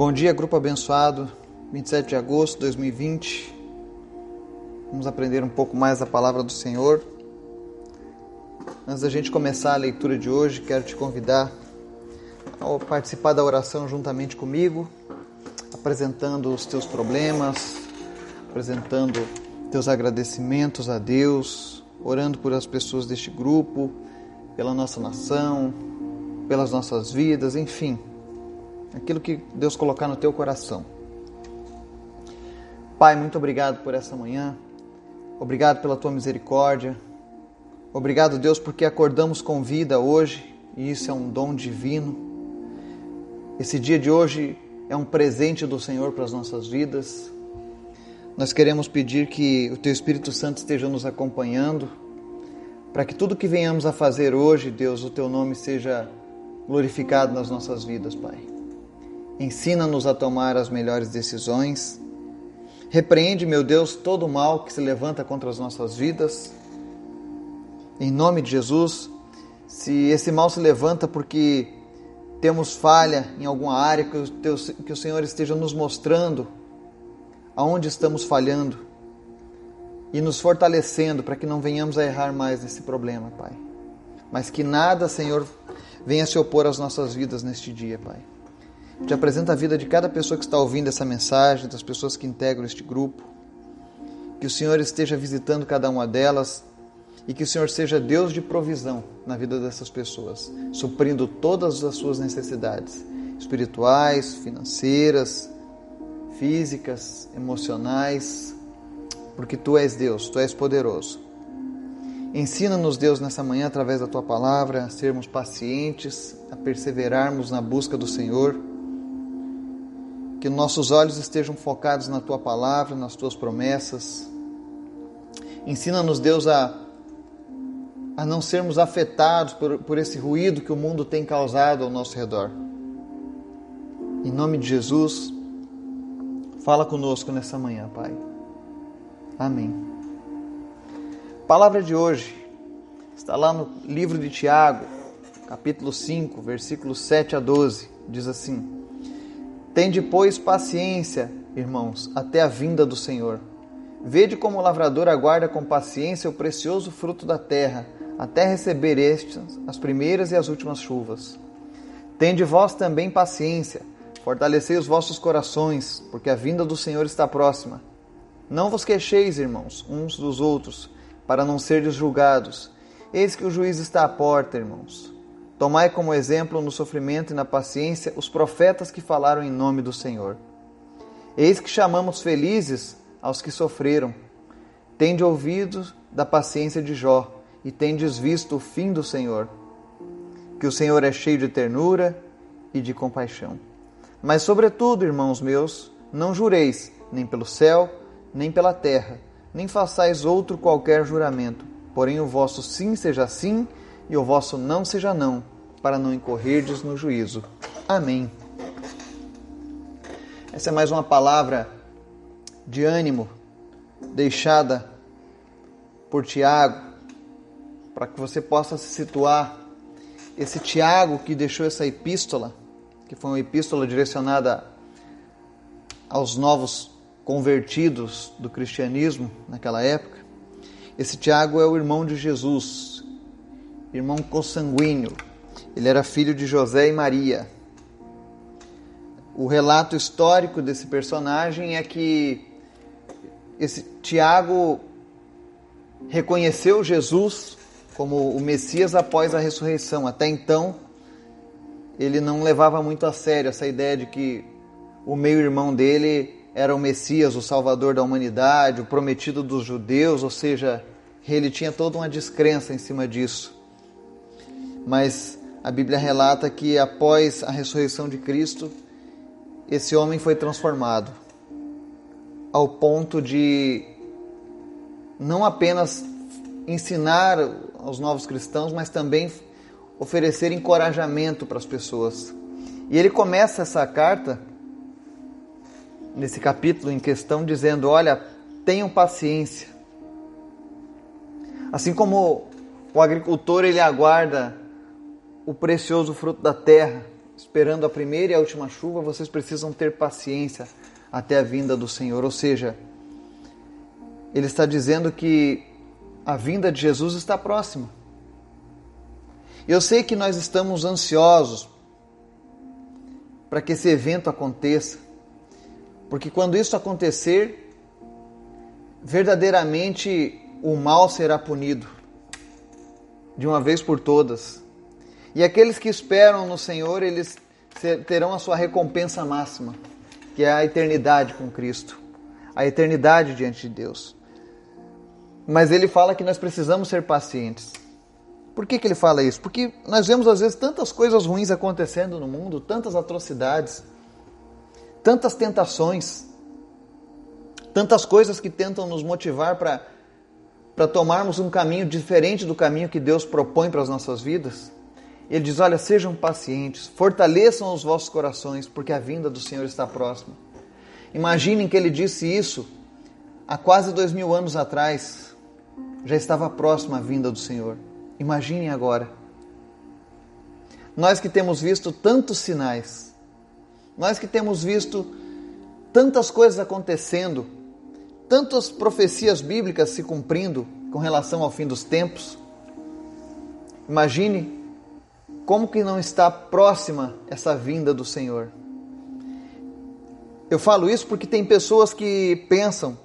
Bom dia, grupo abençoado, 27 de agosto de 2020. Vamos aprender um pouco mais a palavra do Senhor. Antes da gente começar a leitura de hoje, quero te convidar a participar da oração juntamente comigo, apresentando os teus problemas, apresentando teus agradecimentos a Deus, orando por as pessoas deste grupo, pela nossa nação, pelas nossas vidas, enfim, aquilo que Deus colocar no teu coração. Pai, muito obrigado por essa manhã, obrigado pela tua misericórdia, obrigado, Deus, porque acordamos com vida hoje e isso é um dom divino. Esse dia de hoje é um presente do Senhor para as nossas vidas. Nós queremos pedir que o Teu Espírito Santo esteja nos acompanhando, para que tudo que venhamos a fazer hoje, Deus, o Teu nome seja glorificado nas nossas vidas, Pai. Ensina-nos a tomar as melhores decisões. Repreende, meu Deus, todo o mal que se levanta contra as nossas vidas. Em nome de Jesus, se esse mal se levanta porque temos falha em alguma área, que o, teu, que o Senhor esteja nos mostrando aonde estamos falhando e nos fortalecendo para que não venhamos a errar mais nesse problema, Pai. Mas que nada, Senhor, venha se opor às nossas vidas neste dia, Pai. Te apresento a vida de cada pessoa que está ouvindo essa mensagem, das pessoas que integram este grupo. Que o Senhor esteja visitando cada uma delas e que o Senhor seja Deus de provisão na vida dessas pessoas, suprindo todas as suas necessidades espirituais, financeiras, físicas, emocionais, porque tu és Deus, tu és poderoso. Ensina-nos, Deus, nessa manhã, através da tua palavra, a sermos pacientes, a perseverarmos na busca do Senhor. Que nossos olhos estejam focados na tua palavra, nas tuas promessas. Ensina-nos, Deus, a a não sermos afetados por, por esse ruído que o mundo tem causado ao nosso redor. Em nome de Jesus, fala conosco nessa manhã, Pai. Amém. palavra de hoje está lá no livro de Tiago, capítulo 5, versículos 7 a 12. Diz assim: Tende, pois, paciência, irmãos, até a vinda do Senhor. Vede como o lavrador aguarda com paciência o precioso fruto da terra até receber estes as primeiras e as últimas chuvas. Tende vós também paciência, fortalecei os vossos corações, porque a vinda do Senhor está próxima. Não vos queixeis, irmãos, uns dos outros, para não serdes julgados. Eis que o juiz está à porta, irmãos. Tomai como exemplo no sofrimento e na paciência os profetas que falaram em nome do Senhor. Eis que chamamos felizes aos que sofreram. Tende ouvido da paciência de Jó e tendes visto o fim do Senhor, que o Senhor é cheio de ternura e de compaixão. Mas, sobretudo, irmãos meus, não jureis nem pelo céu, nem pela terra, nem façais outro qualquer juramento, porém o vosso sim seja sim e o vosso não seja não, para não incorrerdes no juízo. Amém. Essa é mais uma palavra de ânimo deixada por Tiago para que você possa se situar. Esse Tiago que deixou essa epístola, que foi uma epístola direcionada aos novos convertidos do cristianismo naquela época. Esse Tiago é o irmão de Jesus, irmão consanguíneo. Ele era filho de José e Maria. O relato histórico desse personagem é que esse Tiago reconheceu Jesus como o Messias após a ressurreição. Até então, ele não levava muito a sério essa ideia de que o meio-irmão dele era o Messias, o Salvador da humanidade, o prometido dos judeus, ou seja, ele tinha toda uma descrença em cima disso. Mas a Bíblia relata que após a ressurreição de Cristo, esse homem foi transformado ao ponto de não apenas ensinar aos novos cristãos, mas também oferecer encorajamento para as pessoas. E ele começa essa carta, nesse capítulo em questão, dizendo: Olha, tenham paciência. Assim como o agricultor ele aguarda o precioso fruto da terra, esperando a primeira e a última chuva, vocês precisam ter paciência até a vinda do Senhor. Ou seja, ele está dizendo que a vinda de Jesus está próxima. Eu sei que nós estamos ansiosos para que esse evento aconteça, porque quando isso acontecer, verdadeiramente o mal será punido de uma vez por todas. E aqueles que esperam no Senhor, eles terão a sua recompensa máxima, que é a eternidade com Cristo, a eternidade diante de Deus. Mas ele fala que nós precisamos ser pacientes. Por que, que ele fala isso? Porque nós vemos às vezes tantas coisas ruins acontecendo no mundo, tantas atrocidades, tantas tentações, tantas coisas que tentam nos motivar para tomarmos um caminho diferente do caminho que Deus propõe para as nossas vidas. Ele diz: Olha, sejam pacientes, fortaleçam os vossos corações, porque a vinda do Senhor está próxima. Imaginem que ele disse isso há quase dois mil anos atrás. Já estava próxima a vinda do Senhor. Imaginem agora. Nós que temos visto tantos sinais, nós que temos visto tantas coisas acontecendo, tantas profecias bíblicas se cumprindo com relação ao fim dos tempos. Imagine como que não está próxima essa vinda do Senhor. Eu falo isso porque tem pessoas que pensam: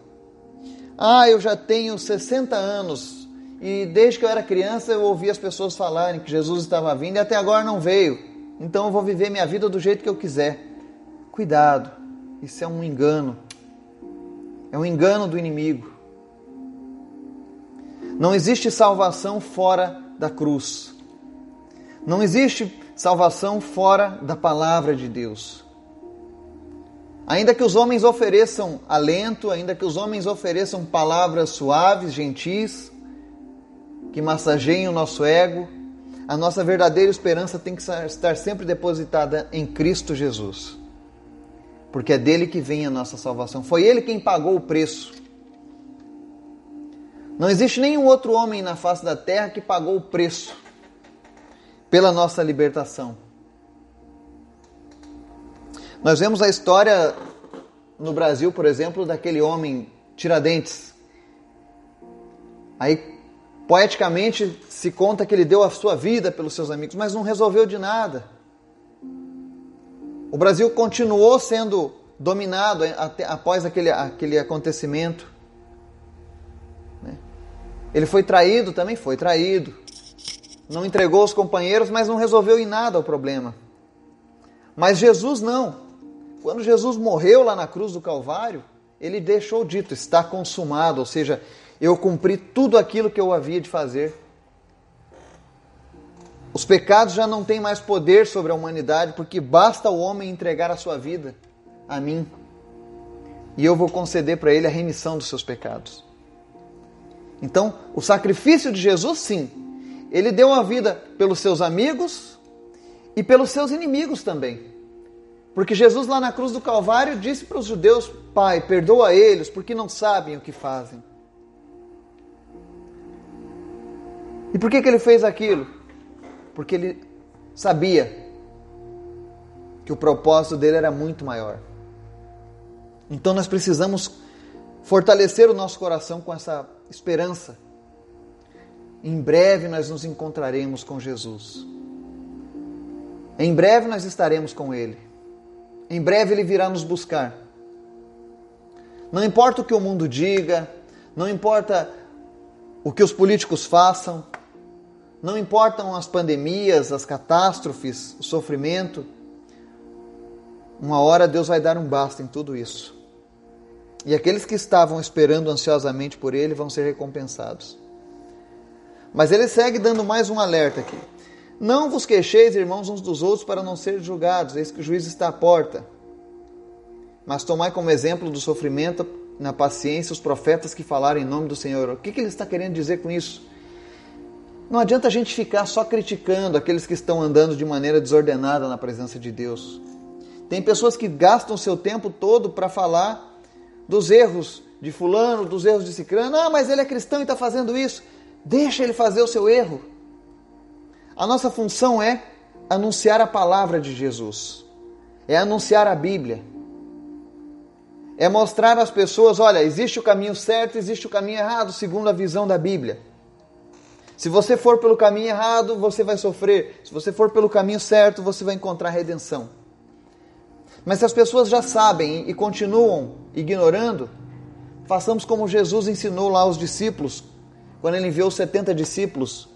"Ah, eu já tenho 60 anos e desde que eu era criança eu ouvi as pessoas falarem que Jesus estava vindo e até agora não veio. Então eu vou viver minha vida do jeito que eu quiser." Cuidado, isso é um engano. É um engano do inimigo. Não existe salvação fora da cruz. Não existe salvação fora da palavra de Deus. Ainda que os homens ofereçam alento, ainda que os homens ofereçam palavras suaves, gentis, que massageiem o nosso ego, a nossa verdadeira esperança tem que estar sempre depositada em Cristo Jesus porque é dele que vem a nossa salvação. Foi ele quem pagou o preço. Não existe nenhum outro homem na face da terra que pagou o preço pela nossa libertação. Nós vemos a história no Brasil, por exemplo, daquele homem Tiradentes. Aí, poeticamente, se conta que ele deu a sua vida pelos seus amigos, mas não resolveu de nada. O Brasil continuou sendo dominado após aquele, aquele acontecimento. Né? Ele foi traído, também foi traído. Não entregou os companheiros, mas não resolveu em nada o problema. Mas Jesus não. Quando Jesus morreu lá na cruz do Calvário, ele deixou dito: está consumado, ou seja, eu cumpri tudo aquilo que eu havia de fazer. Os pecados já não têm mais poder sobre a humanidade, porque basta o homem entregar a sua vida a mim, e eu vou conceder para ele a remissão dos seus pecados. Então, o sacrifício de Jesus, sim, ele deu a vida pelos seus amigos e pelos seus inimigos também. Porque Jesus, lá na cruz do Calvário, disse para os judeus: Pai, perdoa eles, porque não sabem o que fazem. E por que, que ele fez aquilo? porque ele sabia que o propósito dele era muito maior. Então nós precisamos fortalecer o nosso coração com essa esperança. Em breve nós nos encontraremos com Jesus. Em breve nós estaremos com Ele. Em breve Ele virá nos buscar. Não importa o que o mundo diga, não importa o que os políticos façam, não importam as pandemias, as catástrofes, o sofrimento. Uma hora Deus vai dar um basta em tudo isso. E aqueles que estavam esperando ansiosamente por Ele vão ser recompensados. Mas ele segue dando mais um alerta aqui. Não vos queixeis, irmãos, uns dos outros para não ser julgados, eis que o juiz está à porta. Mas tomai como exemplo do sofrimento na paciência os profetas que falaram em nome do Senhor. O que, que ele está querendo dizer com isso? Não adianta a gente ficar só criticando aqueles que estão andando de maneira desordenada na presença de Deus. Tem pessoas que gastam seu tempo todo para falar dos erros de fulano, dos erros de cicrano. Ah, mas ele é cristão e está fazendo isso. Deixa ele fazer o seu erro. A nossa função é anunciar a palavra de Jesus, é anunciar a Bíblia, é mostrar às pessoas: olha, existe o caminho certo, existe o caminho errado, segundo a visão da Bíblia. Se você for pelo caminho errado, você vai sofrer. Se você for pelo caminho certo, você vai encontrar redenção. Mas se as pessoas já sabem e continuam ignorando, façamos como Jesus ensinou lá aos discípulos, quando ele enviou os 70 discípulos.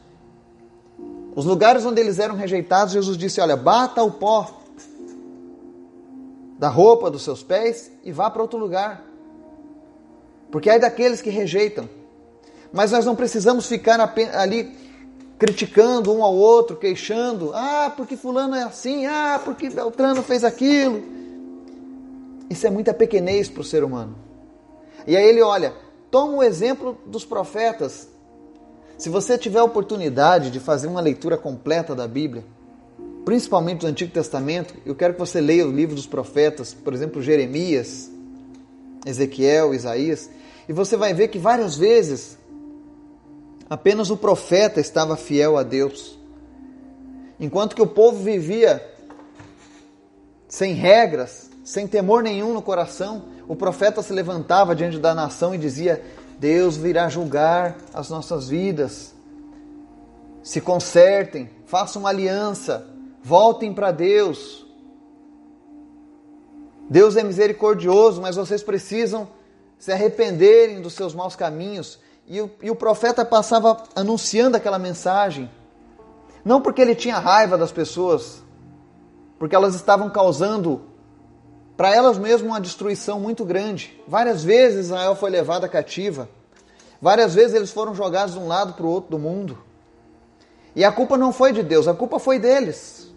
Os lugares onde eles eram rejeitados, Jesus disse: Olha, bata o pó da roupa dos seus pés e vá para outro lugar. Porque é daqueles que rejeitam. Mas nós não precisamos ficar ali criticando um ao outro, queixando. Ah, porque Fulano é assim. Ah, porque Beltrano fez aquilo. Isso é muita pequenez para o ser humano. E aí ele olha, toma o exemplo dos profetas. Se você tiver a oportunidade de fazer uma leitura completa da Bíblia, principalmente do Antigo Testamento, eu quero que você leia o livro dos profetas, por exemplo, Jeremias, Ezequiel, Isaías, e você vai ver que várias vezes apenas o profeta estava fiel a Deus. Enquanto que o povo vivia sem regras, sem temor nenhum no coração, o profeta se levantava diante da nação e dizia: Deus virá julgar as nossas vidas. Se consertem, façam uma aliança, voltem para Deus. Deus é misericordioso, mas vocês precisam se arrependerem dos seus maus caminhos. E o, e o profeta passava anunciando aquela mensagem, não porque ele tinha raiva das pessoas, porque elas estavam causando para elas mesmas uma destruição muito grande. Várias vezes Israel foi levada cativa, várias vezes eles foram jogados de um lado para o outro do mundo. E a culpa não foi de Deus, a culpa foi deles.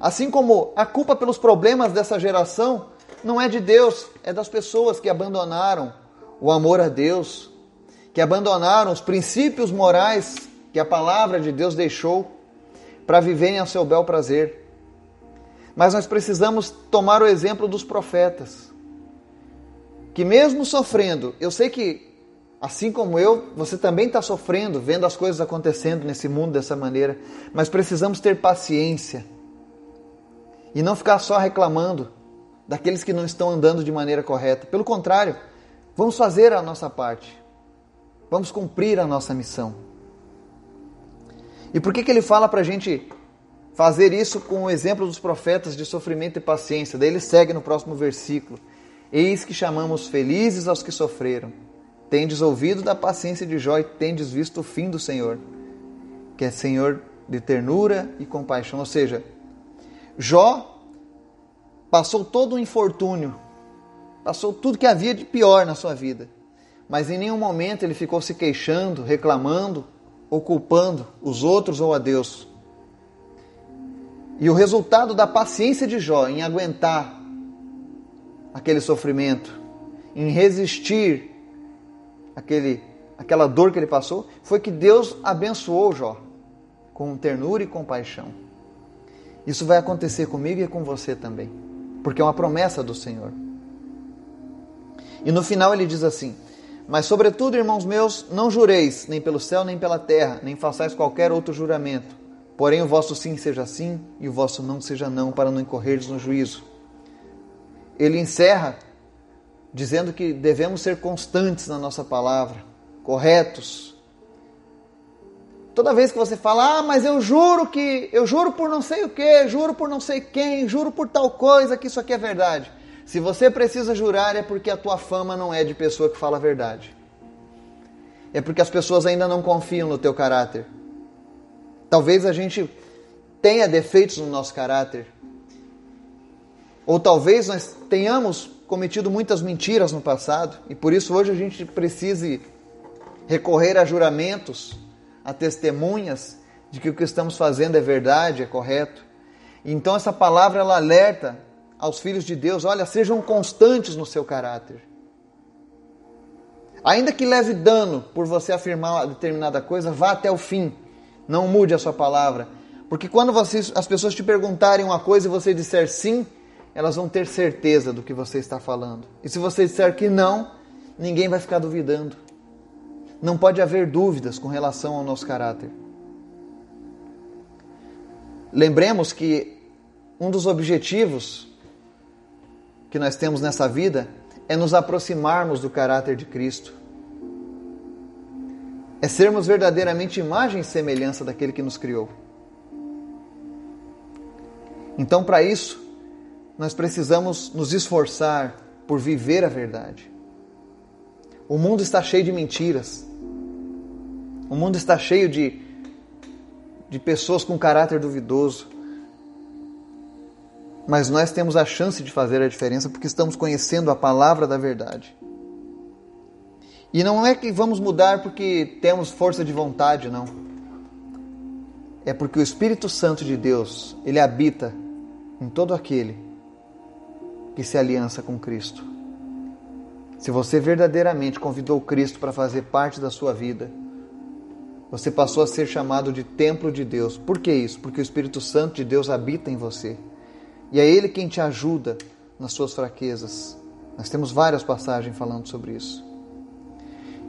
Assim como a culpa pelos problemas dessa geração não é de Deus, é das pessoas que abandonaram o amor a Deus, que abandonaram os princípios morais que a palavra de Deus deixou para viverem ao seu bel prazer. Mas nós precisamos tomar o exemplo dos profetas, que mesmo sofrendo, eu sei que assim como eu, você também está sofrendo, vendo as coisas acontecendo nesse mundo dessa maneira, mas precisamos ter paciência e não ficar só reclamando daqueles que não estão andando de maneira correta. Pelo contrário, vamos fazer a nossa parte. Vamos cumprir a nossa missão. E por que, que ele fala para a gente fazer isso com o exemplo dos profetas de sofrimento e paciência? Daí ele segue no próximo versículo. Eis que chamamos felizes aos que sofreram. Tendes ouvido da paciência de Jó e tendes visto o fim do Senhor, que é Senhor de ternura e compaixão. Ou seja, Jó passou todo o infortúnio, passou tudo que havia de pior na sua vida, mas em nenhum momento ele ficou se queixando, reclamando ou culpando os outros ou a Deus. E o resultado da paciência de Jó em aguentar aquele sofrimento, em resistir aquele, aquela dor que ele passou, foi que Deus abençoou Jó com ternura e compaixão. Isso vai acontecer comigo e com você também, porque é uma promessa do Senhor. E no final ele diz assim: Mas, sobretudo, irmãos meus, não jureis, nem pelo céu, nem pela terra, nem façais qualquer outro juramento. Porém, o vosso sim seja sim e o vosso não seja não, para não incorreres no juízo. Ele encerra dizendo que devemos ser constantes na nossa palavra, corretos, Toda vez que você fala, ah, mas eu juro que, eu juro por não sei o que, juro por não sei quem, juro por tal coisa que isso aqui é verdade. Se você precisa jurar é porque a tua fama não é de pessoa que fala a verdade. É porque as pessoas ainda não confiam no teu caráter. Talvez a gente tenha defeitos no nosso caráter. Ou talvez nós tenhamos cometido muitas mentiras no passado e por isso hoje a gente precise recorrer a juramentos a testemunhas de que o que estamos fazendo é verdade, é correto. Então essa palavra ela alerta aos filhos de Deus, olha, sejam constantes no seu caráter. Ainda que leve dano por você afirmar determinada coisa, vá até o fim. Não mude a sua palavra. Porque quando vocês, as pessoas te perguntarem uma coisa e você disser sim, elas vão ter certeza do que você está falando. E se você disser que não, ninguém vai ficar duvidando. Não pode haver dúvidas com relação ao nosso caráter. Lembremos que um dos objetivos que nós temos nessa vida é nos aproximarmos do caráter de Cristo. É sermos verdadeiramente imagem e semelhança daquele que nos criou. Então, para isso, nós precisamos nos esforçar por viver a verdade. O mundo está cheio de mentiras. O mundo está cheio de, de pessoas com caráter duvidoso. Mas nós temos a chance de fazer a diferença porque estamos conhecendo a palavra da verdade. E não é que vamos mudar porque temos força de vontade, não. É porque o Espírito Santo de Deus, ele habita em todo aquele que se aliança com Cristo. Se você verdadeiramente convidou Cristo para fazer parte da sua vida, você passou a ser chamado de templo de Deus. Por que isso? Porque o Espírito Santo de Deus habita em você. E é Ele quem te ajuda nas suas fraquezas. Nós temos várias passagens falando sobre isso.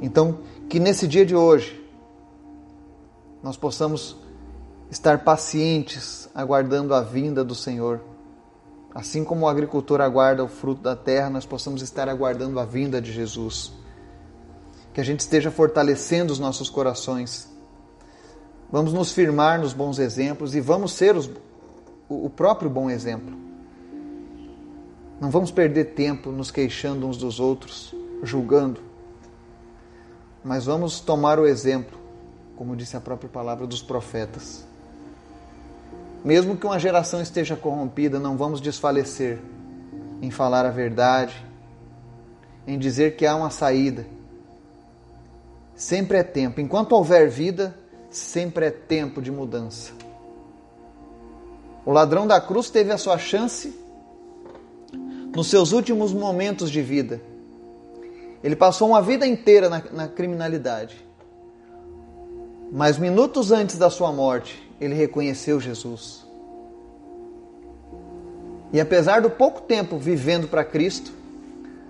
Então, que nesse dia de hoje nós possamos estar pacientes aguardando a vinda do Senhor. Assim como o agricultor aguarda o fruto da terra, nós possamos estar aguardando a vinda de Jesus. Que a gente esteja fortalecendo os nossos corações. Vamos nos firmar nos bons exemplos e vamos ser os, o próprio bom exemplo. Não vamos perder tempo nos queixando uns dos outros, julgando, mas vamos tomar o exemplo, como disse a própria palavra dos profetas. Mesmo que uma geração esteja corrompida, não vamos desfalecer em falar a verdade, em dizer que há uma saída. Sempre é tempo. Enquanto houver vida, sempre é tempo de mudança. O ladrão da cruz teve a sua chance nos seus últimos momentos de vida. Ele passou uma vida inteira na, na criminalidade. Mas minutos antes da sua morte, ele reconheceu Jesus. E apesar do pouco tempo vivendo para Cristo,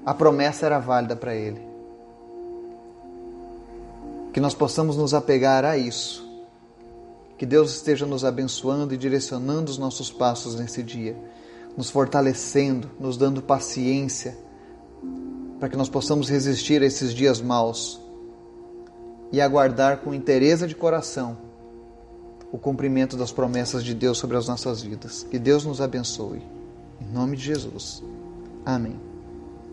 a promessa era válida para ele. Que nós possamos nos apegar a isso. Que Deus esteja nos abençoando e direcionando os nossos passos nesse dia, nos fortalecendo, nos dando paciência, para que nós possamos resistir a esses dias maus e aguardar com interesse de coração o cumprimento das promessas de Deus sobre as nossas vidas. Que Deus nos abençoe. Em nome de Jesus. Amém.